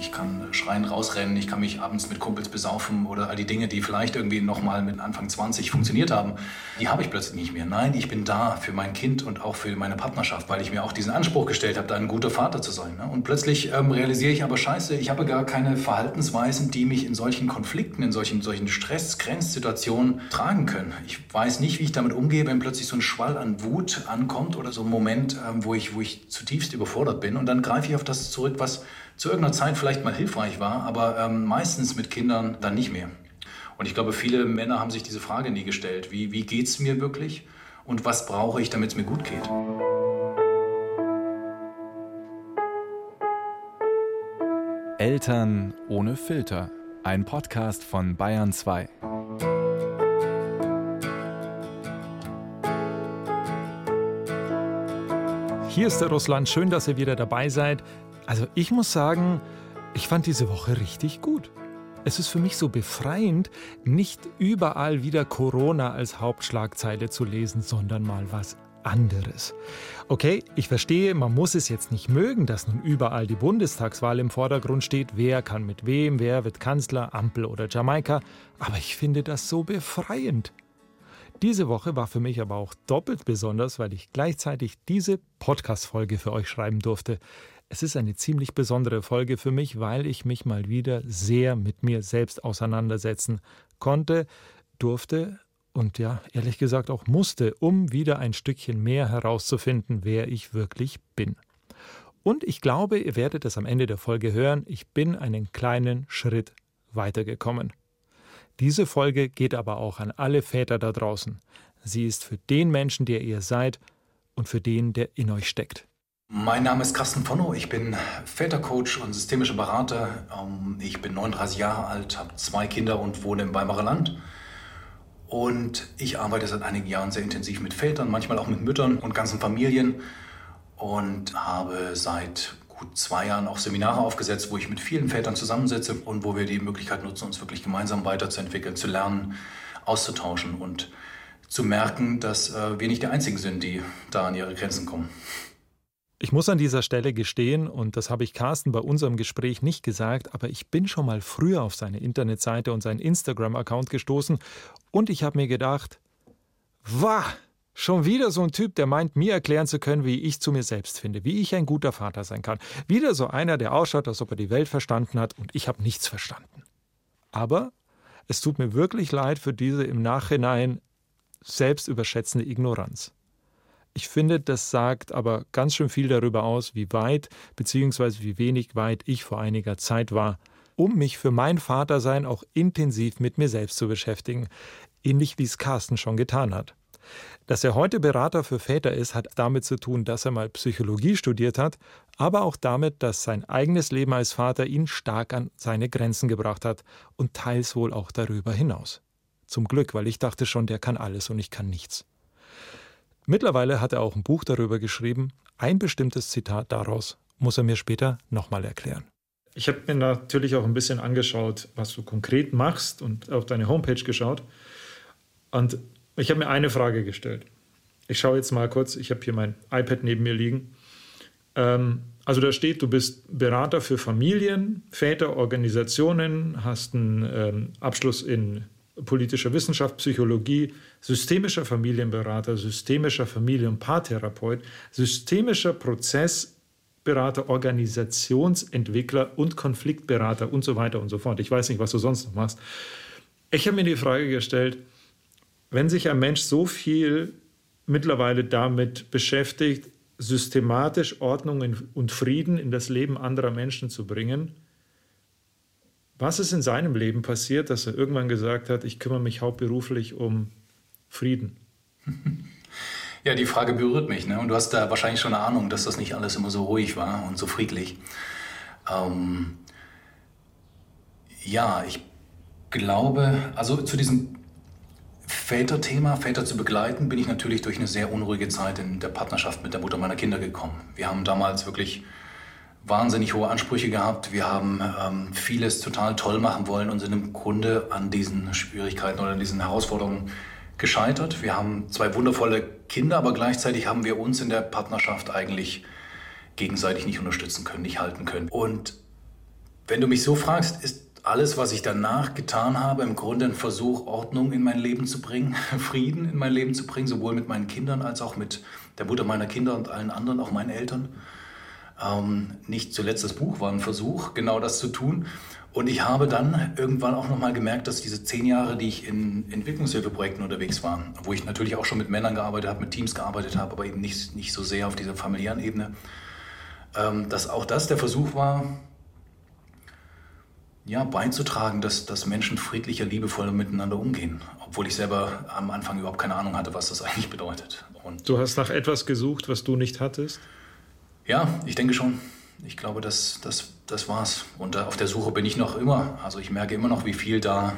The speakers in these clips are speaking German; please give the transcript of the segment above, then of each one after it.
Ich kann schreien, rausrennen, ich kann mich abends mit Kumpels besaufen oder all die Dinge, die vielleicht irgendwie nochmal mit Anfang 20 funktioniert haben, die habe ich plötzlich nicht mehr. Nein, ich bin da für mein Kind und auch für meine Partnerschaft, weil ich mir auch diesen Anspruch gestellt habe, da ein guter Vater zu sein. Ne? Und plötzlich ähm, realisiere ich aber, scheiße, ich habe gar keine Verhaltensweisen, die mich in solchen Konflikten, in solchen, solchen Stress, Grenzsituationen tragen können. Ich weiß nicht, wie ich damit umgehe, wenn plötzlich so ein Schwall an Wut ankommt oder so ein Moment, ähm, wo, ich, wo ich zutiefst überfordert bin. Und dann greife ich auf das zurück, was zu irgendeiner Zeit vielleicht mal hilfreich war, aber ähm, meistens mit Kindern dann nicht mehr. Und ich glaube, viele Männer haben sich diese Frage nie gestellt. Wie, wie geht es mir wirklich und was brauche ich, damit es mir gut geht? Eltern ohne Filter. Ein Podcast von Bayern 2. Hier ist der Russland. Schön, dass ihr wieder dabei seid. Also ich muss sagen, ich fand diese Woche richtig gut. Es ist für mich so befreiend, nicht überall wieder Corona als Hauptschlagzeile zu lesen, sondern mal was anderes. Okay, ich verstehe, man muss es jetzt nicht mögen, dass nun überall die Bundestagswahl im Vordergrund steht. Wer kann mit wem, wer wird Kanzler, Ampel oder Jamaika. Aber ich finde das so befreiend. Diese Woche war für mich aber auch doppelt besonders, weil ich gleichzeitig diese Podcast-Folge für euch schreiben durfte. Es ist eine ziemlich besondere Folge für mich, weil ich mich mal wieder sehr mit mir selbst auseinandersetzen konnte, durfte und ja, ehrlich gesagt auch musste, um wieder ein Stückchen mehr herauszufinden, wer ich wirklich bin. Und ich glaube, ihr werdet es am Ende der Folge hören, ich bin einen kleinen Schritt weitergekommen. Diese Folge geht aber auch an alle Väter da draußen. Sie ist für den Menschen, der ihr seid und für den, der in euch steckt. Mein Name ist Carsten Ponno, ich bin Vätercoach und systemischer Berater. Ähm, ich bin 39 Jahre alt, habe zwei Kinder und wohne im Weimarer Land. Und ich arbeite seit einigen Jahren sehr intensiv mit Vätern, manchmal auch mit Müttern und ganzen Familien. Und habe seit gut zwei Jahren auch Seminare aufgesetzt, wo ich mit vielen Vätern zusammensetze und wo wir die Möglichkeit nutzen, uns wirklich gemeinsam weiterzuentwickeln, zu lernen, auszutauschen und zu merken, dass äh, wir nicht die Einzigen sind, die da an ihre Grenzen kommen. Ich muss an dieser Stelle gestehen, und das habe ich Carsten bei unserem Gespräch nicht gesagt, aber ich bin schon mal früher auf seine Internetseite und seinen Instagram-Account gestoßen und ich habe mir gedacht, wah, schon wieder so ein Typ, der meint, mir erklären zu können, wie ich zu mir selbst finde, wie ich ein guter Vater sein kann. Wieder so einer, der ausschaut, als ob er die Welt verstanden hat und ich habe nichts verstanden. Aber es tut mir wirklich leid für diese im Nachhinein selbst überschätzende Ignoranz. Ich finde, das sagt aber ganz schön viel darüber aus, wie weit bzw. wie wenig weit ich vor einiger Zeit war, um mich für mein Vatersein auch intensiv mit mir selbst zu beschäftigen, ähnlich wie es Carsten schon getan hat. Dass er heute Berater für Väter ist, hat damit zu tun, dass er mal Psychologie studiert hat, aber auch damit, dass sein eigenes Leben als Vater ihn stark an seine Grenzen gebracht hat und teils wohl auch darüber hinaus. Zum Glück, weil ich dachte schon, der kann alles und ich kann nichts. Mittlerweile hat er auch ein Buch darüber geschrieben. Ein bestimmtes Zitat daraus muss er mir später nochmal erklären. Ich habe mir natürlich auch ein bisschen angeschaut, was du konkret machst und auf deine Homepage geschaut. Und ich habe mir eine Frage gestellt. Ich schaue jetzt mal kurz, ich habe hier mein iPad neben mir liegen. Ähm, also da steht, du bist Berater für Familien, Väter, Organisationen, hast einen ähm, Abschluss in politischer Wissenschaft, Psychologie, systemischer Familienberater, systemischer Familien- und Paartherapeut, systemischer Prozessberater, Organisationsentwickler und Konfliktberater und so weiter und so fort. Ich weiß nicht, was du sonst noch machst. Ich habe mir die Frage gestellt, wenn sich ein Mensch so viel mittlerweile damit beschäftigt, systematisch Ordnung und Frieden in das Leben anderer Menschen zu bringen, was ist in seinem Leben passiert, dass er irgendwann gesagt hat, ich kümmere mich hauptberuflich um Frieden? Ja, die Frage berührt mich. Ne? Und du hast da wahrscheinlich schon eine Ahnung, dass das nicht alles immer so ruhig war und so friedlich. Ähm, ja, ich glaube, also zu diesem Väterthema, Väter zu begleiten, bin ich natürlich durch eine sehr unruhige Zeit in der Partnerschaft mit der Mutter meiner Kinder gekommen. Wir haben damals wirklich wahnsinnig hohe Ansprüche gehabt. Wir haben ähm, vieles total toll machen wollen und sind im Grunde an diesen Schwierigkeiten oder an diesen Herausforderungen gescheitert. Wir haben zwei wundervolle Kinder, aber gleichzeitig haben wir uns in der Partnerschaft eigentlich gegenseitig nicht unterstützen können, nicht halten können. Und Wenn du mich so fragst, ist alles, was ich danach getan habe, im Grunde ein Versuch, Ordnung in mein Leben zu bringen, Frieden in mein Leben zu bringen, sowohl mit meinen Kindern als auch mit der Mutter meiner Kinder und allen anderen, auch meinen Eltern. Ähm, nicht zuletzt das Buch war ein Versuch, genau das zu tun. Und ich habe dann irgendwann auch nochmal gemerkt, dass diese zehn Jahre, die ich in Entwicklungshilfeprojekten unterwegs war, wo ich natürlich auch schon mit Männern gearbeitet habe, mit Teams gearbeitet habe, aber eben nicht, nicht so sehr auf dieser familiären Ebene, ähm, dass auch das der Versuch war, ja, beizutragen, dass, dass Menschen friedlicher, liebevoller miteinander umgehen. Obwohl ich selber am Anfang überhaupt keine Ahnung hatte, was das eigentlich bedeutet. Und du hast nach etwas gesucht, was du nicht hattest? Ja, ich denke schon. Ich glaube, das, das, das war's. Und auf der Suche bin ich noch immer. Also ich merke immer noch, wie viel da,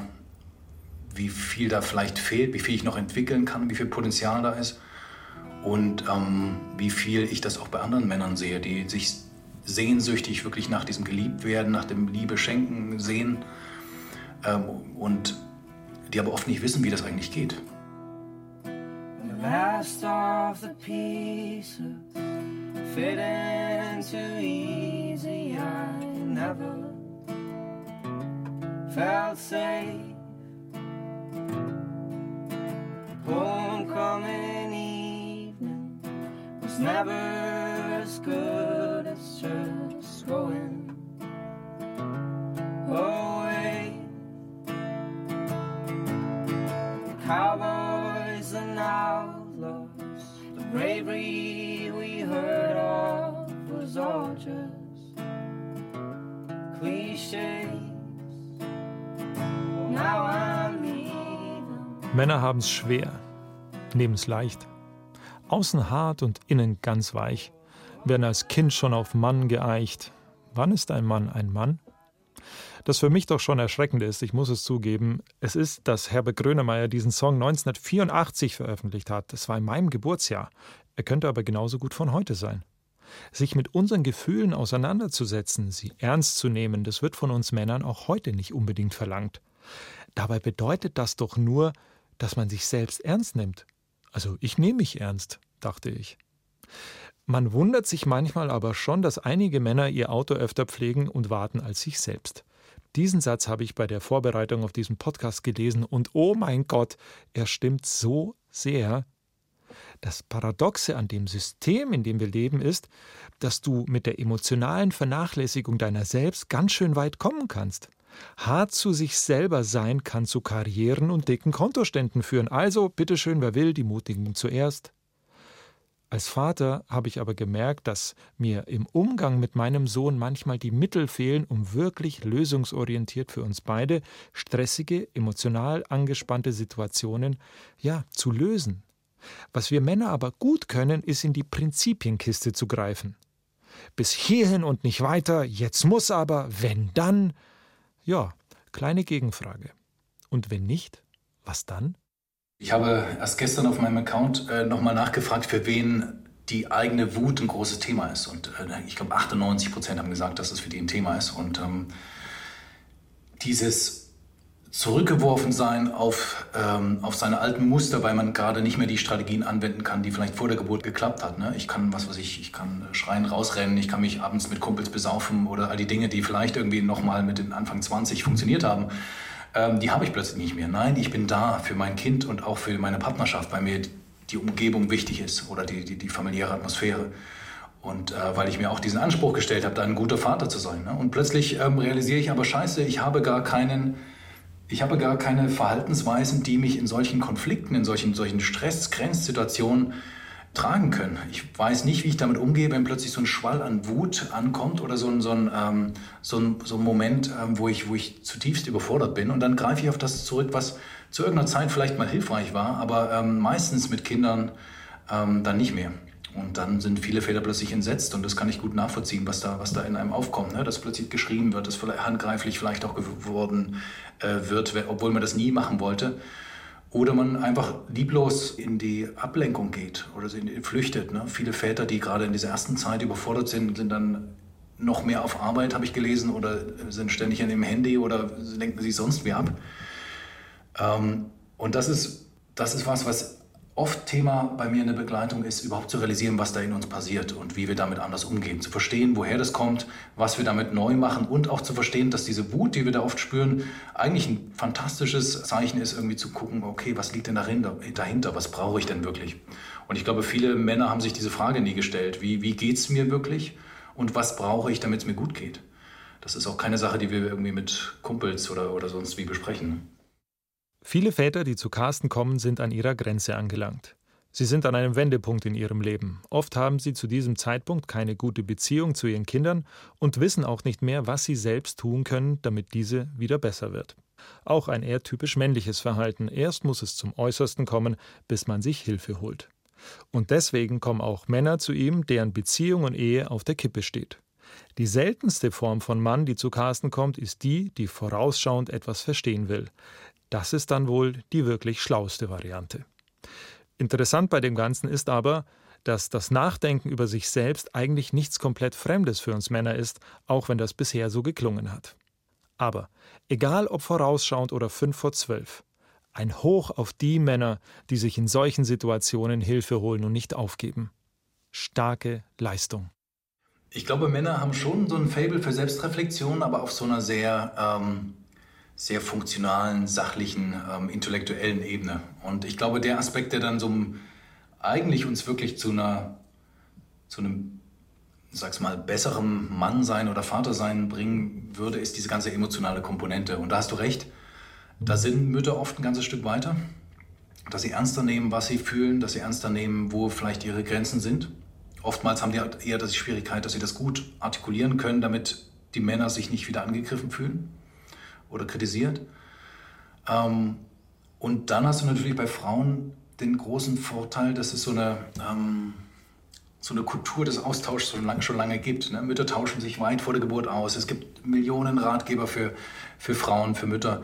wie viel da vielleicht fehlt, wie viel ich noch entwickeln kann, wie viel Potenzial da ist. Und ähm, wie viel ich das auch bei anderen Männern sehe, die sich sehnsüchtig wirklich nach diesem Geliebtwerden, nach dem Liebe schenken sehen ähm, und die aber oft nicht wissen, wie das eigentlich geht. Last of the pieces fit into easy. I never felt safe. Homecoming evening was never as good. As just going away. Cowboys Männer haben's schwer, neben's leicht. Außen hart und innen ganz weich werden als Kind schon auf Mann geeicht. Wann ist ein Mann ein Mann? Das für mich doch schon erschreckend ist, ich muss es zugeben, es ist, dass Herbert Grönemeyer diesen Song 1984 veröffentlicht hat. Das war in meinem Geburtsjahr. Er könnte aber genauso gut von heute sein. Sich mit unseren Gefühlen auseinanderzusetzen, sie ernst zu nehmen, das wird von uns Männern auch heute nicht unbedingt verlangt. Dabei bedeutet das doch nur, dass man sich selbst ernst nimmt. Also ich nehme mich ernst, dachte ich. Man wundert sich manchmal aber schon, dass einige Männer ihr Auto öfter pflegen und warten als sich selbst. Diesen Satz habe ich bei der Vorbereitung auf diesen Podcast gelesen und oh mein Gott, er stimmt so sehr. Das Paradoxe an dem System, in dem wir leben, ist, dass du mit der emotionalen Vernachlässigung deiner selbst ganz schön weit kommen kannst. Hart zu sich selber sein kann zu Karrieren und dicken Kontoständen führen. Also, bitteschön, wer will, die Mutigen zuerst. Als Vater habe ich aber gemerkt, dass mir im Umgang mit meinem Sohn manchmal die Mittel fehlen, um wirklich lösungsorientiert für uns beide stressige, emotional angespannte Situationen ja zu lösen. Was wir Männer aber gut können, ist in die Prinzipienkiste zu greifen. Bis hierhin und nicht weiter, jetzt muss aber, wenn dann. Ja, kleine Gegenfrage. Und wenn nicht, was dann? Ich habe erst gestern auf meinem Account äh, nochmal nachgefragt, für wen die eigene Wut ein großes Thema ist. Und äh, ich glaube, 98 Prozent haben gesagt, dass es für die ein Thema ist. Und ähm, dieses zurückgeworfen sein auf, ähm, auf seine alten Muster, weil man gerade nicht mehr die Strategien anwenden kann, die vielleicht vor der Geburt geklappt hat. Ne? Ich kann, was weiß ich, ich kann schreien, rausrennen, ich kann mich abends mit Kumpels besaufen oder all die Dinge, die vielleicht irgendwie nochmal mit den Anfang 20 funktioniert haben ähm, die habe ich plötzlich nicht mehr. Nein, ich bin da für mein Kind und auch für meine Partnerschaft, weil mir die Umgebung wichtig ist oder die, die, die familiäre Atmosphäre. Und äh, weil ich mir auch diesen Anspruch gestellt habe, da ein guter Vater zu sein. Ne? Und plötzlich ähm, realisiere ich aber, scheiße, ich habe gar keinen, ich habe gar keine Verhaltensweisen, die mich in solchen Konflikten, in solchen, solchen Stress, Grenzsituationen tragen können. Ich weiß nicht, wie ich damit umgehe, wenn plötzlich so ein Schwall an Wut ankommt oder so ein, so ein, ähm, so ein, so ein Moment, ähm, wo, ich, wo ich zutiefst überfordert bin. Und dann greife ich auf das zurück, was zu irgendeiner Zeit vielleicht mal hilfreich war, aber ähm, meistens mit Kindern ähm, dann nicht mehr. Und dann sind viele Väter plötzlich entsetzt und das kann ich gut nachvollziehen, was da, was da in einem aufkommt. Ne? Dass plötzlich geschrieben wird, dass vielleicht handgreiflich vielleicht auch geworden äh, wird, obwohl man das nie machen wollte. Oder man einfach lieblos in die Ablenkung geht oder flüchtet. Ne? Viele Väter, die gerade in dieser ersten Zeit überfordert sind, sind dann noch mehr auf Arbeit, habe ich gelesen, oder sind ständig an dem Handy oder lenken sich sonst wie ab. Ähm, und das ist, das ist was, was oft Thema bei mir in der Begleitung ist, überhaupt zu realisieren, was da in uns passiert und wie wir damit anders umgehen. Zu verstehen, woher das kommt, was wir damit neu machen und auch zu verstehen, dass diese Wut, die wir da oft spüren, eigentlich ein fantastisches Zeichen ist, irgendwie zu gucken, okay, was liegt denn dahinter, was brauche ich denn wirklich? Und ich glaube, viele Männer haben sich diese Frage nie gestellt, wie, wie geht es mir wirklich und was brauche ich, damit es mir gut geht? Das ist auch keine Sache, die wir irgendwie mit Kumpels oder, oder sonst wie besprechen. Viele Väter, die zu Carsten kommen, sind an ihrer Grenze angelangt. Sie sind an einem Wendepunkt in ihrem Leben. Oft haben sie zu diesem Zeitpunkt keine gute Beziehung zu ihren Kindern und wissen auch nicht mehr, was sie selbst tun können, damit diese wieder besser wird. Auch ein eher typisch männliches Verhalten. Erst muss es zum Äußersten kommen, bis man sich Hilfe holt. Und deswegen kommen auch Männer zu ihm, deren Beziehung und Ehe auf der Kippe steht. Die seltenste Form von Mann, die zu Carsten kommt, ist die, die vorausschauend etwas verstehen will. Das ist dann wohl die wirklich schlauste Variante. Interessant bei dem Ganzen ist aber, dass das Nachdenken über sich selbst eigentlich nichts komplett Fremdes für uns Männer ist, auch wenn das bisher so geklungen hat. Aber egal ob vorausschauend oder fünf vor zwölf, ein Hoch auf die Männer, die sich in solchen Situationen Hilfe holen und nicht aufgeben. Starke Leistung. Ich glaube, Männer haben schon so ein Fable für Selbstreflexion, aber auf so einer sehr ähm, sehr funktionalen, sachlichen, ähm, intellektuellen Ebene. Und ich glaube, der Aspekt, der dann so eigentlich uns wirklich zu einer, zu einem, sag's mal, besseren Mann sein oder Vater sein bringen würde, ist diese ganze emotionale Komponente. Und da hast du recht, da sind Mütter oft ein ganzes Stück weiter, dass sie ernster nehmen, was sie fühlen, dass sie ernster nehmen, wo vielleicht ihre Grenzen sind. Oftmals haben die halt eher die Schwierigkeit, dass sie das gut artikulieren können, damit die Männer sich nicht wieder angegriffen fühlen oder kritisiert. Ähm, und dann hast du natürlich bei Frauen den großen Vorteil, dass es so eine, ähm, so eine Kultur des Austauschs schon lange, schon lange gibt. Ne? Mütter tauschen sich weit vor der Geburt aus. Es gibt Millionen Ratgeber für, für Frauen, für Mütter.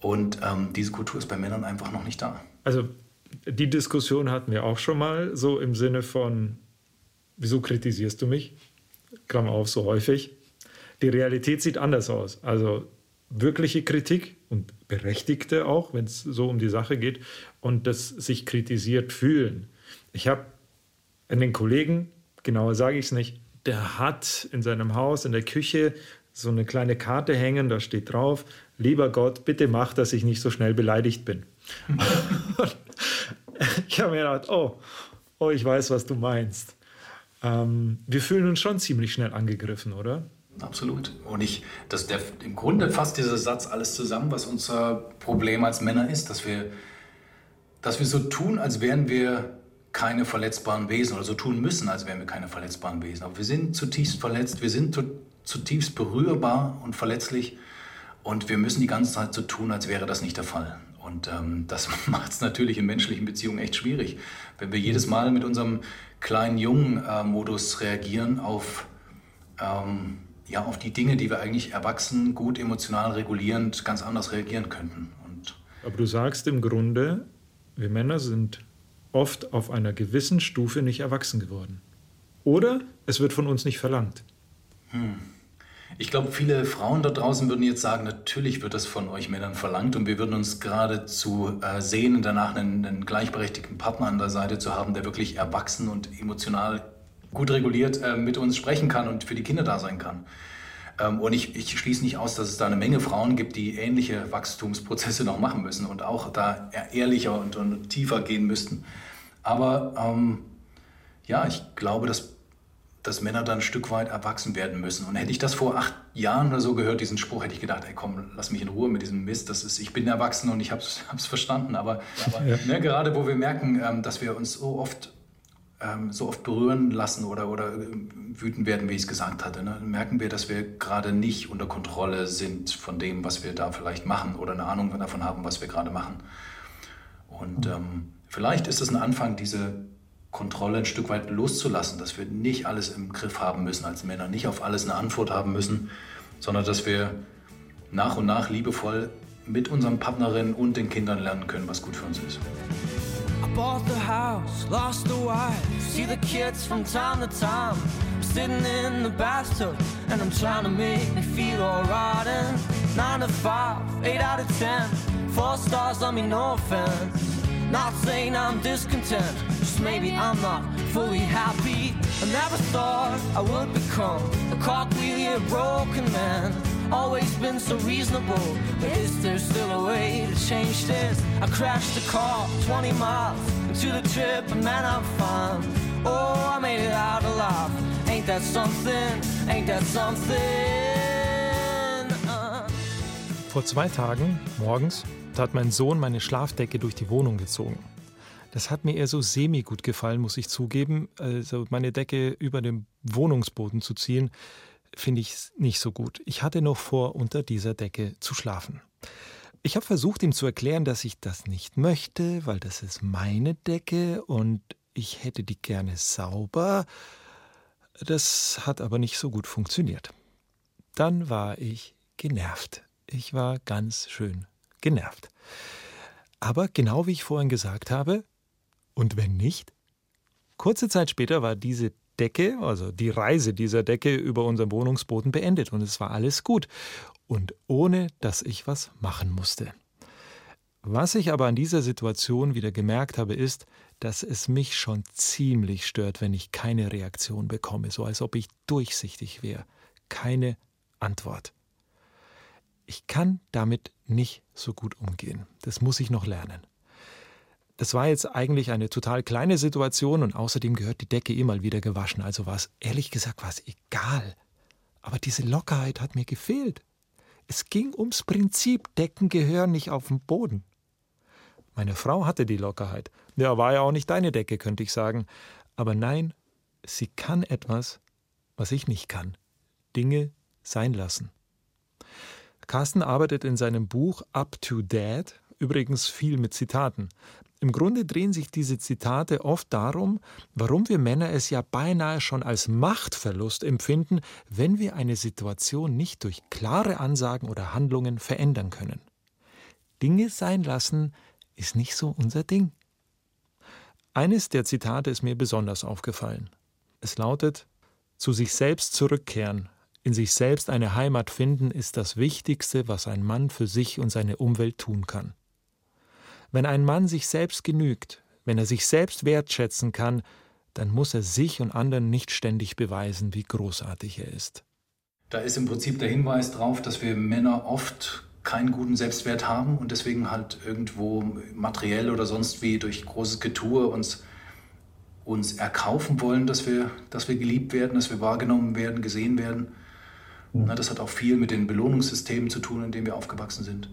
Und ähm, diese Kultur ist bei Männern einfach noch nicht da. Also die Diskussion hatten wir auch schon mal, so im Sinne von, wieso kritisierst du mich? Klammer auf, so häufig. Die Realität sieht anders aus. Also wirkliche Kritik und berechtigte auch, wenn es so um die Sache geht und das sich kritisiert fühlen. Ich habe einen Kollegen, genauer sage ich es nicht, der hat in seinem Haus in der Küche so eine kleine Karte hängen, da steht drauf, lieber Gott, bitte mach, dass ich nicht so schnell beleidigt bin. ich habe mir gedacht, oh, oh, ich weiß, was du meinst. Ähm, wir fühlen uns schon ziemlich schnell angegriffen, oder? Absolut. Und ich, das, der, im Grunde fasst dieser Satz alles zusammen, was unser Problem als Männer ist, dass wir, dass wir so tun, als wären wir keine verletzbaren Wesen oder so tun müssen, als wären wir keine verletzbaren Wesen. Aber wir sind zutiefst verletzt, wir sind zutiefst berührbar und verletzlich und wir müssen die ganze Zeit so tun, als wäre das nicht der Fall. Und ähm, das macht es natürlich in menschlichen Beziehungen echt schwierig, wenn wir jedes Mal mit unserem kleinen Jungen-Modus äh, reagieren auf ähm, ja, auf die Dinge, die wir eigentlich erwachsen, gut emotional regulierend ganz anders reagieren könnten. Und Aber du sagst im Grunde, wir Männer sind oft auf einer gewissen Stufe nicht erwachsen geworden. Oder es wird von uns nicht verlangt. Hm. Ich glaube, viele Frauen da draußen würden jetzt sagen, natürlich wird das von euch Männern verlangt und wir würden uns geradezu äh, sehnen, danach einen, einen gleichberechtigten Partner an der Seite zu haben, der wirklich erwachsen und emotional gut reguliert äh, mit uns sprechen kann und für die Kinder da sein kann. Ähm, und ich, ich schließe nicht aus, dass es da eine Menge Frauen gibt, die ähnliche Wachstumsprozesse noch machen müssen und auch da ehrlicher und, und tiefer gehen müssten. Aber ähm, ja, ich glaube, dass, dass Männer dann ein Stück weit erwachsen werden müssen. Und hätte ich das vor acht Jahren oder so gehört, diesen Spruch, hätte ich gedacht, ey komm, lass mich in Ruhe mit diesem Mist. Das ist, ich bin erwachsen und ich habe es verstanden. Aber, aber ja. ne, gerade wo wir merken, ähm, dass wir uns so oft ähm, so oft berühren lassen oder, oder äh, wütend werden, wie ich es gesagt hatte, ne? merken wir, dass wir gerade nicht unter Kontrolle sind von dem, was wir da vielleicht machen oder eine Ahnung davon haben, was wir gerade machen. Und ähm, vielleicht ist es ein Anfang, diese Kontrolle ein Stück weit loszulassen, dass wir nicht alles im Griff haben müssen als Männer, nicht auf alles eine Antwort haben müssen, sondern dass wir nach und nach liebevoll mit unseren Partnerinnen und den Kindern lernen können, was gut für uns ist. Bought the house, lost the wife, see the kids from time to time. I'm sitting in the bathtub and I'm trying to make me feel alright. And nine to five, eight out of ten, four stars on me, no offense. Not saying I'm discontent, just maybe I'm not fully happy. I never thought I would become a cockwheelie, broken man. Always been so reasonable, but is there still a way to change this? I crashed the car 20 miles into the trip, and man, I'm fine. Oh, I made it out alive. Ain't that something? Ain't that something? Uh. Vor zwei Tagen, morgens, hat mein Sohn meine Schlafdecke durch die Wohnung gezogen. Das hat mir eher so semi-gut gefallen, muss ich zugeben. Also meine Decke über dem Wohnungsboden zu ziehen, finde ich nicht so gut. Ich hatte noch vor, unter dieser Decke zu schlafen. Ich habe versucht, ihm zu erklären, dass ich das nicht möchte, weil das ist meine Decke und ich hätte die gerne sauber. Das hat aber nicht so gut funktioniert. Dann war ich genervt. Ich war ganz schön genervt. Aber genau wie ich vorhin gesagt habe, und wenn nicht? Kurze Zeit später war diese Decke, also die Reise dieser Decke über unseren Wohnungsboden beendet und es war alles gut. Und ohne dass ich was machen musste. Was ich aber an dieser Situation wieder gemerkt habe, ist, dass es mich schon ziemlich stört, wenn ich keine Reaktion bekomme, so als ob ich durchsichtig wäre. Keine Antwort. Ich kann damit nicht so gut umgehen. Das muss ich noch lernen. Das war jetzt eigentlich eine total kleine Situation und außerdem gehört die Decke eh mal wieder gewaschen, also war es ehrlich gesagt war es egal. Aber diese Lockerheit hat mir gefehlt. Es ging ums Prinzip, Decken gehören nicht auf den Boden. Meine Frau hatte die Lockerheit. Ja, war ja auch nicht deine Decke, könnte ich sagen. Aber nein, sie kann etwas, was ich nicht kann. Dinge sein lassen. Carsten arbeitet in seinem Buch Up to Dad übrigens viel mit Zitaten. Im Grunde drehen sich diese Zitate oft darum, warum wir Männer es ja beinahe schon als Machtverlust empfinden, wenn wir eine Situation nicht durch klare Ansagen oder Handlungen verändern können. Dinge sein lassen ist nicht so unser Ding. Eines der Zitate ist mir besonders aufgefallen. Es lautet Zu sich selbst zurückkehren, in sich selbst eine Heimat finden ist das Wichtigste, was ein Mann für sich und seine Umwelt tun kann. Wenn ein Mann sich selbst genügt, wenn er sich selbst wertschätzen kann, dann muss er sich und anderen nicht ständig beweisen, wie großartig er ist. Da ist im Prinzip der Hinweis darauf, dass wir Männer oft keinen guten Selbstwert haben und deswegen halt irgendwo materiell oder sonst wie durch großes Getue uns, uns erkaufen wollen, dass wir, dass wir geliebt werden, dass wir wahrgenommen werden, gesehen werden. Na, das hat auch viel mit den Belohnungssystemen zu tun, in denen wir aufgewachsen sind.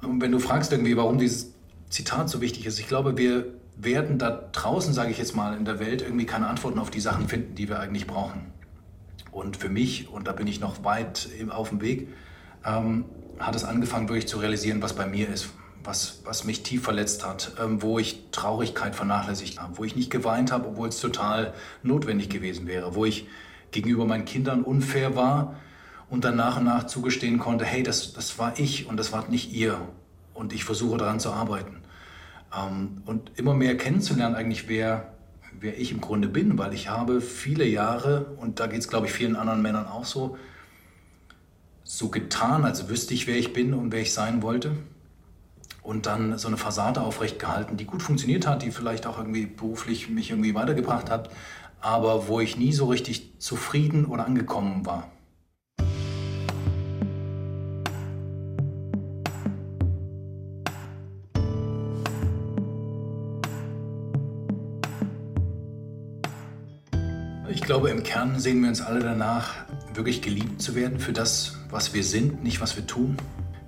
Und wenn du fragst irgendwie, warum dieses Zitat so wichtig ist, ich glaube, wir werden da draußen, sage ich jetzt mal, in der Welt irgendwie keine Antworten auf die Sachen finden, die wir eigentlich brauchen. Und für mich, und da bin ich noch weit auf dem Weg, ähm, hat es angefangen, wirklich zu realisieren, was bei mir ist, was, was mich tief verletzt hat, ähm, wo ich Traurigkeit vernachlässigt habe, wo ich nicht geweint habe, obwohl es total notwendig gewesen wäre, wo ich gegenüber meinen Kindern unfair war und dann nach und nach zugestehen konnte, hey, das, das war ich und das war nicht ihr und ich versuche daran zu arbeiten. Ähm, und immer mehr kennenzulernen eigentlich, wer, wer ich im Grunde bin, weil ich habe viele Jahre, und da geht es, glaube ich, vielen anderen Männern auch so, so getan, als wüsste ich, wer ich bin und wer ich sein wollte. Und dann so eine Fassade aufrecht gehalten, die gut funktioniert hat, die vielleicht auch irgendwie beruflich mich irgendwie weitergebracht hat, aber wo ich nie so richtig zufrieden oder angekommen war. Glaube, im Kern sehen wir uns alle danach, wirklich geliebt zu werden für das, was wir sind, nicht was wir tun.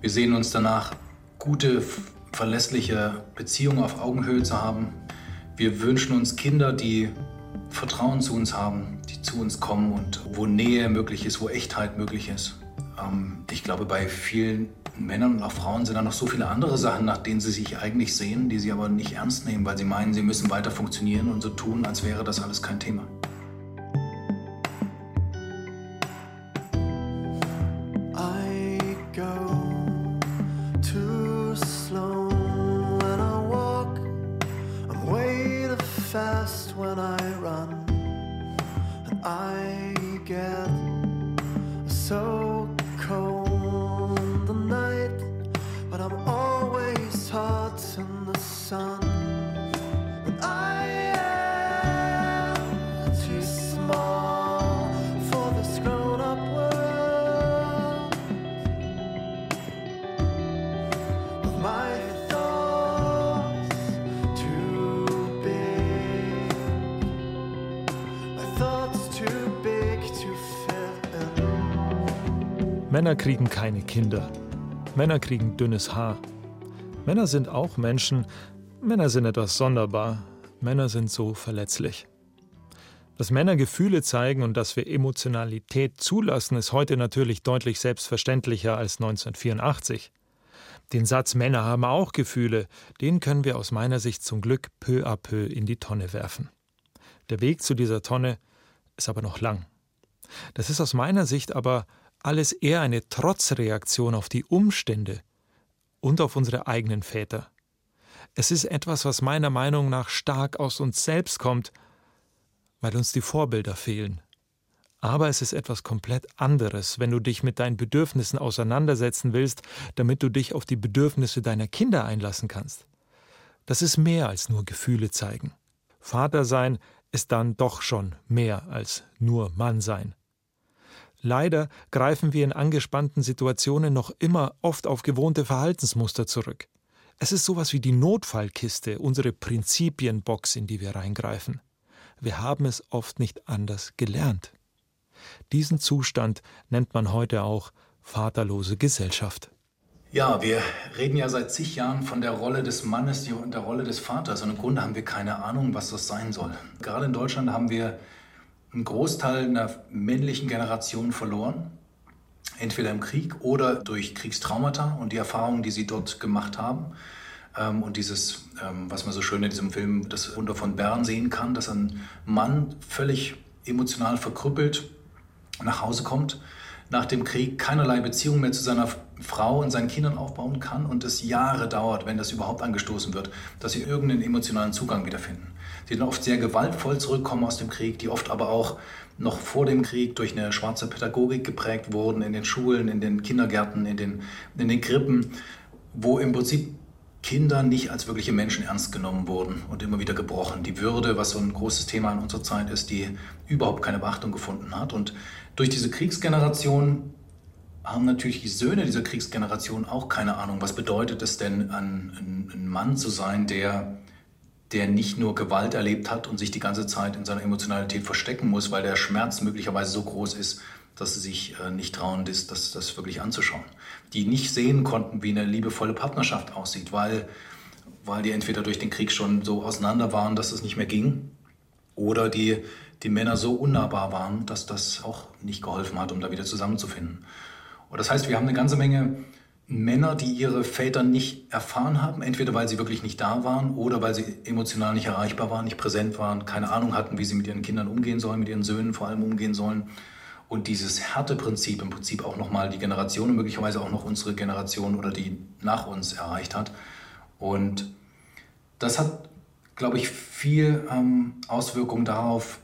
Wir sehen uns danach, gute, verlässliche Beziehungen auf Augenhöhe zu haben. Wir wünschen uns Kinder, die Vertrauen zu uns haben, die zu uns kommen und wo Nähe möglich ist, wo Echtheit möglich ist. Ähm, ich glaube, bei vielen Männern und auch Frauen sind da noch so viele andere Sachen, nach denen sie sich eigentlich sehen, die sie aber nicht ernst nehmen, weil sie meinen, sie müssen weiter funktionieren und so tun, als wäre das alles kein Thema. fast when I run, and I get so cold in the night, but I'm always hot in the sun. Männer kriegen keine Kinder. Männer kriegen dünnes Haar. Männer sind auch Menschen. Männer sind etwas sonderbar. Männer sind so verletzlich. Dass Männer Gefühle zeigen und dass wir Emotionalität zulassen, ist heute natürlich deutlich selbstverständlicher als 1984. Den Satz Männer haben auch Gefühle, den können wir aus meiner Sicht zum Glück peu à peu in die Tonne werfen. Der Weg zu dieser Tonne ist aber noch lang. Das ist aus meiner Sicht aber alles eher eine Trotzreaktion auf die Umstände und auf unsere eigenen Väter. Es ist etwas, was meiner Meinung nach stark aus uns selbst kommt weil uns die Vorbilder fehlen. Aber es ist etwas komplett anderes, wenn du dich mit deinen Bedürfnissen auseinandersetzen willst, damit du dich auf die Bedürfnisse deiner Kinder einlassen kannst. Das ist mehr als nur Gefühle zeigen. Vater sein ist dann doch schon mehr als nur Mann sein. Leider greifen wir in angespannten Situationen noch immer oft auf gewohnte Verhaltensmuster zurück. Es ist sowas wie die Notfallkiste, unsere Prinzipienbox, in die wir reingreifen. Wir haben es oft nicht anders gelernt. Diesen Zustand nennt man heute auch vaterlose Gesellschaft. Ja, wir reden ja seit zig Jahren von der Rolle des Mannes und der Rolle des Vaters. Und im Grunde haben wir keine Ahnung, was das sein soll. Gerade in Deutschland haben wir einen Großteil einer männlichen Generation verloren. Entweder im Krieg oder durch Kriegstraumata und die Erfahrungen, die sie dort gemacht haben. Ähm, und dieses, ähm, was man so schön in diesem Film, das Wunder von Bern sehen kann, dass ein Mann völlig emotional verkrüppelt nach Hause kommt, nach dem Krieg keinerlei Beziehung mehr zu seiner Frau und seinen Kindern aufbauen kann und es Jahre dauert, wenn das überhaupt angestoßen wird, dass sie irgendeinen emotionalen Zugang wiederfinden. Die dann oft sehr gewaltvoll zurückkommen aus dem Krieg, die oft aber auch noch vor dem Krieg durch eine schwarze Pädagogik geprägt wurden, in den Schulen, in den Kindergärten, in den, in den Krippen, wo im Prinzip Kinder nicht als wirkliche Menschen ernst genommen wurden und immer wieder gebrochen. Die Würde, was so ein großes Thema in unserer Zeit ist, die überhaupt keine Beachtung gefunden hat. Und durch diese Kriegsgeneration haben natürlich die Söhne dieser Kriegsgeneration auch keine Ahnung, was bedeutet es denn, ein, ein Mann zu sein, der, der nicht nur Gewalt erlebt hat und sich die ganze Zeit in seiner Emotionalität verstecken muss, weil der Schmerz möglicherweise so groß ist, dass sie sich äh, nicht trauen, das, das, das wirklich anzuschauen. Die nicht sehen konnten, wie eine liebevolle Partnerschaft aussieht, weil, weil die entweder durch den Krieg schon so auseinander waren, dass es nicht mehr ging, oder die, die Männer so unnahbar waren, dass das auch nicht geholfen hat, um da wieder zusammenzufinden. Und das heißt, wir haben eine ganze Menge Männer, die ihre Väter nicht erfahren haben, entweder weil sie wirklich nicht da waren oder weil sie emotional nicht erreichbar waren, nicht präsent waren, keine Ahnung hatten, wie sie mit ihren Kindern umgehen sollen, mit ihren Söhnen vor allem umgehen sollen und dieses Härteprinzip im Prinzip auch nochmal die Generation und möglicherweise auch noch unsere Generation oder die nach uns erreicht hat. Und das hat, glaube ich, viel ähm, Auswirkung darauf,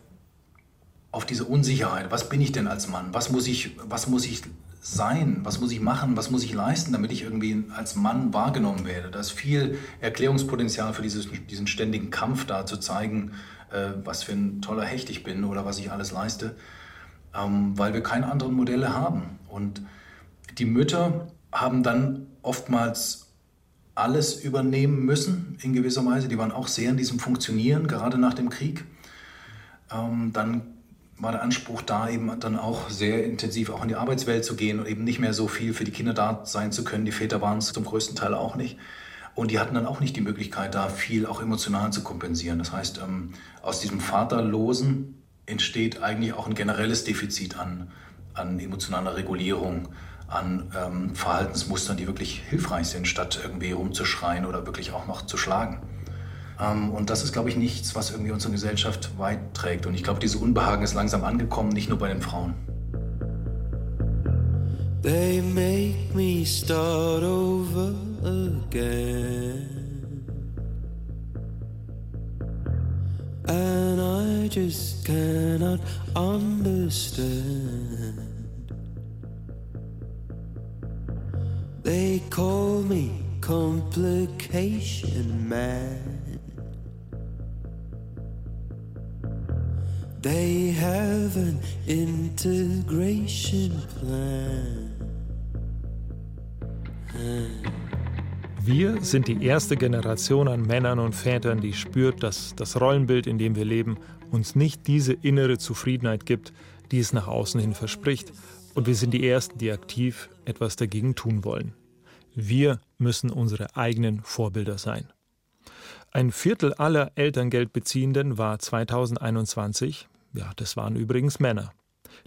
auf diese Unsicherheit. Was bin ich denn als Mann? Was muss ich, was muss ich sein? Was muss ich machen? Was muss ich leisten, damit ich irgendwie als Mann wahrgenommen werde? Da ist viel Erklärungspotenzial für dieses, diesen ständigen Kampf da zu zeigen, äh, was für ein toller Hecht ich bin oder was ich alles leiste ähm, weil wir keine anderen Modelle haben. Und die Mütter haben dann oftmals alles übernehmen müssen, in gewisser Weise. Die waren auch sehr in diesem Funktionieren, gerade nach dem Krieg. Ähm, dann war der Anspruch da, eben dann auch sehr intensiv auch in die Arbeitswelt zu gehen und eben nicht mehr so viel für die Kinder da sein zu können. Die Väter waren es zum größten Teil auch nicht. Und die hatten dann auch nicht die Möglichkeit, da viel auch emotional zu kompensieren. Das heißt, ähm, aus diesem Vaterlosen entsteht eigentlich auch ein generelles Defizit an, an emotionaler Regulierung, an ähm, Verhaltensmustern, die wirklich hilfreich sind, statt irgendwie rumzuschreien oder wirklich auch noch zu schlagen. Ähm, und das ist, glaube ich, nichts, was irgendwie unsere Gesellschaft weit trägt. Und ich glaube, diese Unbehagen ist langsam angekommen, nicht nur bei den Frauen. They make me start over again. and I just cannot understand. They call me complication man. They have an integration plan. Wir sind die erste Generation an Männern und Vätern, die spürt, dass das Rollenbild, in dem wir leben, uns nicht diese innere Zufriedenheit gibt, die es nach außen hin verspricht Und wir sind die Ersten, die aktiv etwas dagegen tun wollen. Wir müssen unsere eigenen Vorbilder sein. Ein Viertel aller Elterngeldbeziehenden war 2021, ja, das waren übrigens Männer.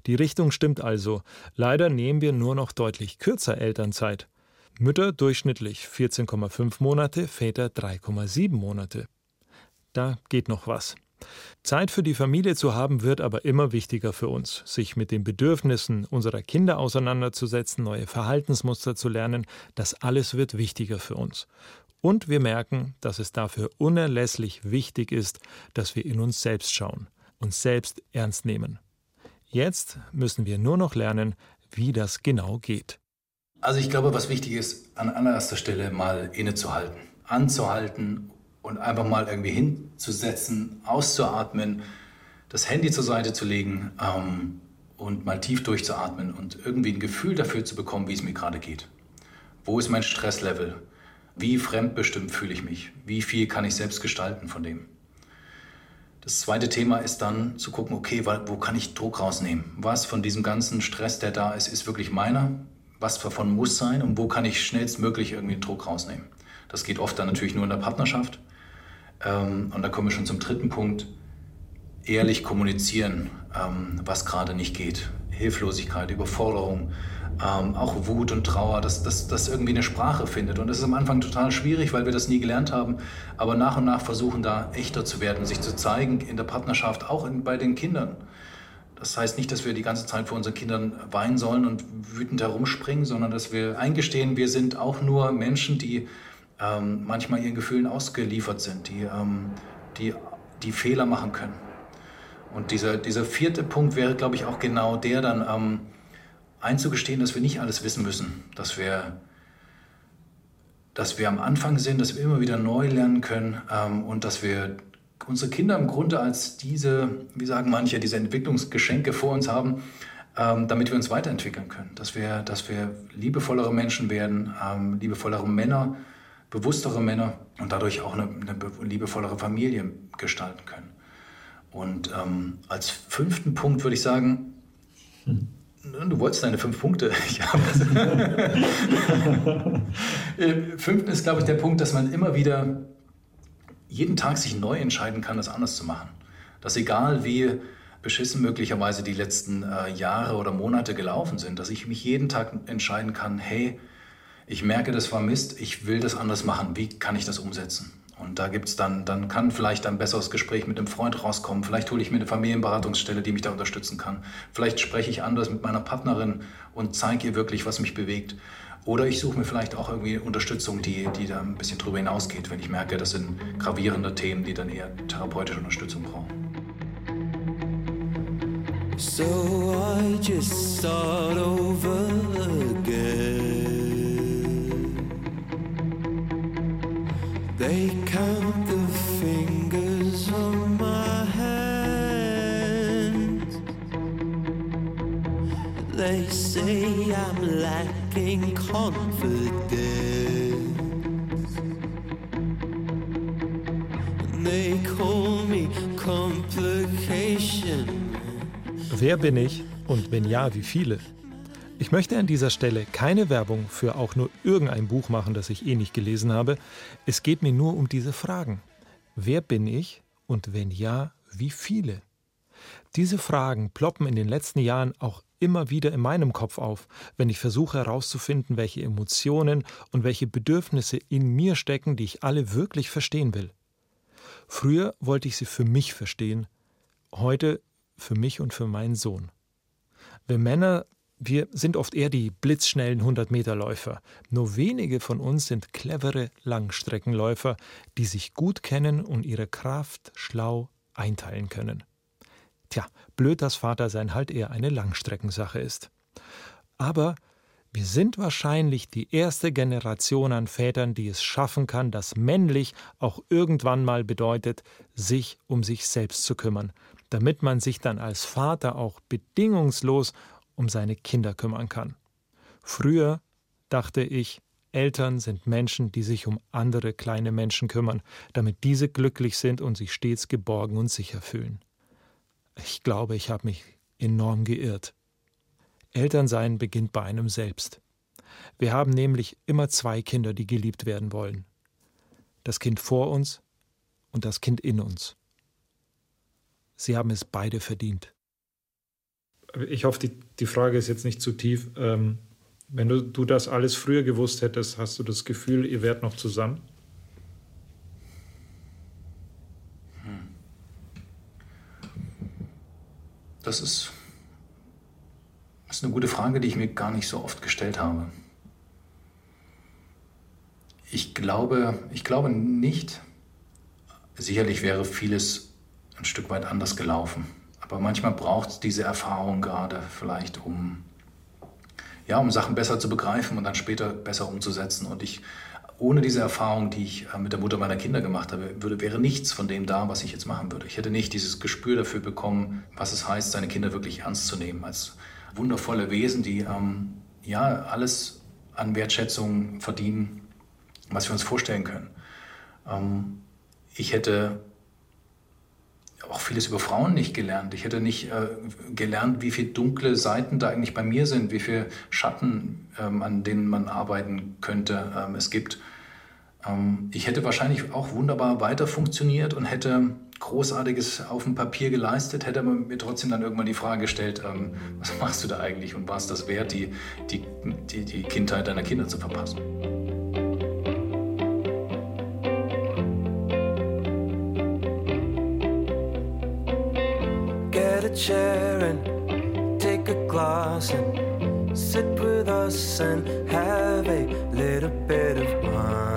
Die Richtung stimmt also. Leider nehmen wir nur noch deutlich kürzer Elternzeit. Mütter durchschnittlich 14,5 Monate, Väter 3,7 Monate. Da geht noch was. Zeit für die Familie zu haben wird aber immer wichtiger für uns, sich mit den Bedürfnissen unserer Kinder auseinanderzusetzen, neue Verhaltensmuster zu lernen, das alles wird wichtiger für uns. Und wir merken, dass es dafür unerlässlich wichtig ist, dass wir in uns selbst schauen, uns selbst ernst nehmen. Jetzt müssen wir nur noch lernen, wie das genau geht. Also ich glaube, was wichtig ist, an allererster Stelle mal innezuhalten, anzuhalten und einfach mal irgendwie hinzusetzen, auszuatmen, das Handy zur Seite zu legen ähm, und mal tief durchzuatmen und irgendwie ein Gefühl dafür zu bekommen, wie es mir gerade geht. Wo ist mein Stresslevel? Wie fremdbestimmt fühle ich mich? Wie viel kann ich selbst gestalten von dem? Das zweite Thema ist dann zu gucken, okay, wo kann ich Druck rausnehmen? Was von diesem ganzen Stress, der da ist, ist wirklich meiner? Was davon muss sein und wo kann ich schnellstmöglich irgendwie Druck rausnehmen? Das geht oft dann natürlich nur in der Partnerschaft. Ähm, und da kommen wir schon zum dritten Punkt. Ehrlich kommunizieren, ähm, was gerade nicht geht. Hilflosigkeit, Überforderung, ähm, auch Wut und Trauer, dass das irgendwie eine Sprache findet. Und das ist am Anfang total schwierig, weil wir das nie gelernt haben. Aber nach und nach versuchen da echter zu werden, sich zu zeigen in der Partnerschaft, auch in, bei den Kindern. Das heißt nicht, dass wir die ganze Zeit vor unseren Kindern weinen sollen und wütend herumspringen, sondern dass wir eingestehen, wir sind auch nur Menschen, die ähm, manchmal ihren Gefühlen ausgeliefert sind, die, ähm, die, die Fehler machen können. Und dieser, dieser vierte Punkt wäre, glaube ich, auch genau der dann, ähm, einzugestehen, dass wir nicht alles wissen müssen, dass wir, dass wir am Anfang sind, dass wir immer wieder neu lernen können ähm, und dass wir unsere Kinder im Grunde als diese, wie sagen manche, diese Entwicklungsgeschenke vor uns haben, ähm, damit wir uns weiterentwickeln können, dass wir, dass wir liebevollere Menschen werden, ähm, liebevollere Männer, bewusstere Männer und dadurch auch eine, eine liebevollere Familie gestalten können. Und ähm, als fünften Punkt würde ich sagen, hm. Du wolltest deine fünf Punkte. Äh, fünften ist, glaube ich, der Punkt, dass man immer wieder jeden Tag sich neu entscheiden kann, das anders zu machen. Dass egal wie beschissen möglicherweise die letzten äh, Jahre oder Monate gelaufen sind, dass ich mich jeden Tag entscheiden kann, hey, ich merke, das war Mist, ich will das anders machen, wie kann ich das umsetzen? Und da gibt's dann, dann kann vielleicht ein besseres Gespräch mit einem Freund rauskommen. Vielleicht hole ich mir eine Familienberatungsstelle, die mich da unterstützen kann. Vielleicht spreche ich anders mit meiner Partnerin und zeige ihr wirklich, was mich bewegt. Oder ich suche mir vielleicht auch irgendwie Unterstützung, die, die da ein bisschen drüber hinausgeht, wenn ich merke, das sind gravierende Themen, die dann eher therapeutische Unterstützung brauchen. So I just start over again. Wer bin ich und wenn ja, wie viele? Ich möchte an dieser Stelle keine Werbung für auch nur irgendein Buch machen, das ich eh nicht gelesen habe. Es geht mir nur um diese Fragen. Wer bin ich und wenn ja, wie viele? Diese Fragen ploppen in den letzten Jahren auch immer wieder in meinem Kopf auf, wenn ich versuche herauszufinden, welche Emotionen und welche Bedürfnisse in mir stecken, die ich alle wirklich verstehen will. Früher wollte ich sie für mich verstehen, heute für mich und für meinen Sohn. Wenn Männer wir sind oft eher die blitzschnellen 100-Meter-Läufer. Nur wenige von uns sind clevere Langstreckenläufer, die sich gut kennen und ihre Kraft schlau einteilen können. Tja, blöd, dass Vatersein halt eher eine Langstreckensache ist. Aber wir sind wahrscheinlich die erste Generation an Vätern, die es schaffen kann, dass männlich auch irgendwann mal bedeutet, sich um sich selbst zu kümmern, damit man sich dann als Vater auch bedingungslos um seine Kinder kümmern kann. Früher dachte ich, Eltern sind Menschen, die sich um andere kleine Menschen kümmern, damit diese glücklich sind und sich stets geborgen und sicher fühlen. Ich glaube, ich habe mich enorm geirrt. Elternsein beginnt bei einem selbst. Wir haben nämlich immer zwei Kinder, die geliebt werden wollen. Das Kind vor uns und das Kind in uns. Sie haben es beide verdient. Ich hoffe, die, die Frage ist jetzt nicht zu tief. Ähm, wenn du, du das alles früher gewusst hättest, hast du das Gefühl, ihr wärt noch zusammen? Hm. Das ist, ist eine gute Frage, die ich mir gar nicht so oft gestellt habe. Ich glaube, ich glaube nicht. Sicherlich wäre vieles ein Stück weit anders gelaufen. Aber manchmal braucht es diese Erfahrung gerade vielleicht, um, ja, um Sachen besser zu begreifen und dann später besser umzusetzen. Und ich, ohne diese Erfahrung, die ich äh, mit der Mutter meiner Kinder gemacht habe, würde, wäre nichts von dem da, was ich jetzt machen würde. Ich hätte nicht dieses Gespür dafür bekommen, was es heißt, seine Kinder wirklich ernst zu nehmen, als wundervolle Wesen, die ähm, ja alles an Wertschätzung verdienen, was wir uns vorstellen können. Ähm, ich hätte auch vieles über Frauen nicht gelernt. Ich hätte nicht äh, gelernt, wie viele dunkle Seiten da eigentlich bei mir sind, wie viele Schatten, ähm, an denen man arbeiten könnte, ähm, es gibt. Ähm, ich hätte wahrscheinlich auch wunderbar weiter funktioniert und hätte Großartiges auf dem Papier geleistet, hätte man mir trotzdem dann irgendwann die Frage gestellt, ähm, was machst du da eigentlich und war es das wert, die, die, die, die Kindheit deiner Kinder zu verpassen? Chair and take a glass and sit with us and have a little bit of wine.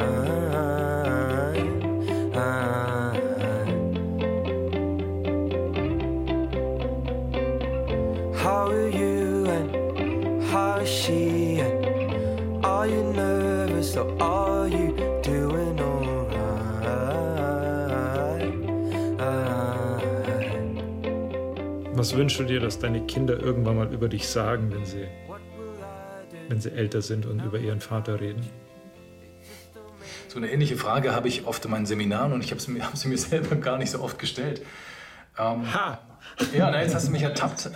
Was wünschst du dir, dass deine Kinder irgendwann mal über dich sagen, wenn sie, wenn sie älter sind und über ihren Vater reden? So eine ähnliche Frage habe ich oft in meinen Seminaren und ich habe sie, hab sie mir selber gar nicht so oft gestellt. Ähm, ha! Ja, na, jetzt hast du mich ertappt.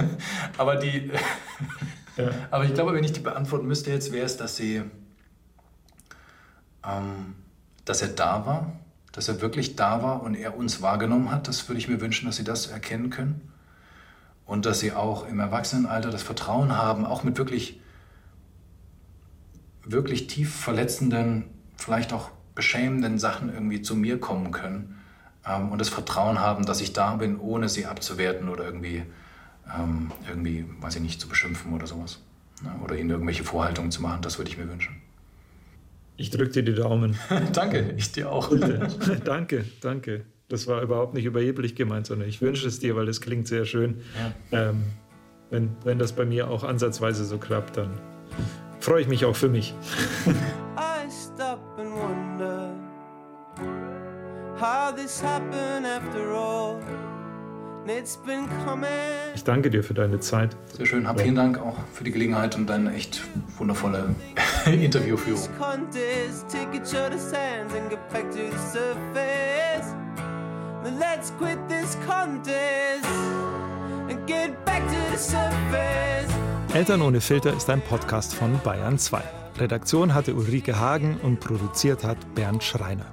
Aber, die, ja. aber ich glaube, wenn ich die beantworten müsste jetzt, wäre es, dass sie, ähm, dass er da war, dass er wirklich da war und er uns wahrgenommen hat. Das würde ich mir wünschen, dass sie das erkennen können und dass sie auch im Erwachsenenalter das Vertrauen haben, auch mit wirklich, wirklich tief verletzenden, vielleicht auch beschämenden Sachen irgendwie zu mir kommen können ähm, und das Vertrauen haben, dass ich da bin, ohne sie abzuwerten oder irgendwie, ähm, irgendwie, weiß ich nicht, zu beschimpfen oder sowas. Ne? Oder ihnen irgendwelche Vorhaltungen zu machen, das würde ich mir wünschen. Ich drücke dir die Daumen. danke, ich dir auch. danke, danke. Das war überhaupt nicht überheblich gemeint, sondern ich wünsche es dir, weil es klingt sehr schön. Ja. Ähm, wenn, wenn das bei mir auch ansatzweise so klappt, dann freue ich mich auch für mich. I stop and wonder how this happened after all. Ich danke dir für deine Zeit. Sehr schön. Hab vielen Dank auch für die Gelegenheit und deine echt wundervolle Interviewführung. Let's quit this contest and get back to the surface. Eltern ohne Filter ist ein Podcast von Bayern 2. Redaktion hatte Ulrike Hagen und produziert hat Bernd Schreiner.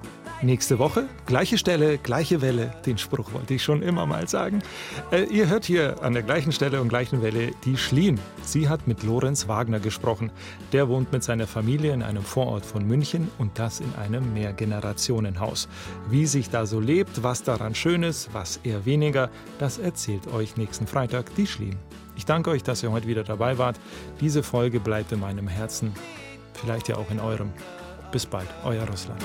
Nächste Woche, gleiche Stelle, gleiche Welle. Den Spruch wollte ich schon immer mal sagen. Äh, ihr hört hier an der gleichen Stelle und gleichen Welle die Schlien. Sie hat mit Lorenz Wagner gesprochen. Der wohnt mit seiner Familie in einem Vorort von München und das in einem Mehrgenerationenhaus. Wie sich da so lebt, was daran schön ist, was eher weniger, das erzählt euch nächsten Freitag die Schlien. Ich danke euch, dass ihr heute wieder dabei wart. Diese Folge bleibt in meinem Herzen, vielleicht ja auch in eurem. Bis bald, euer Russland.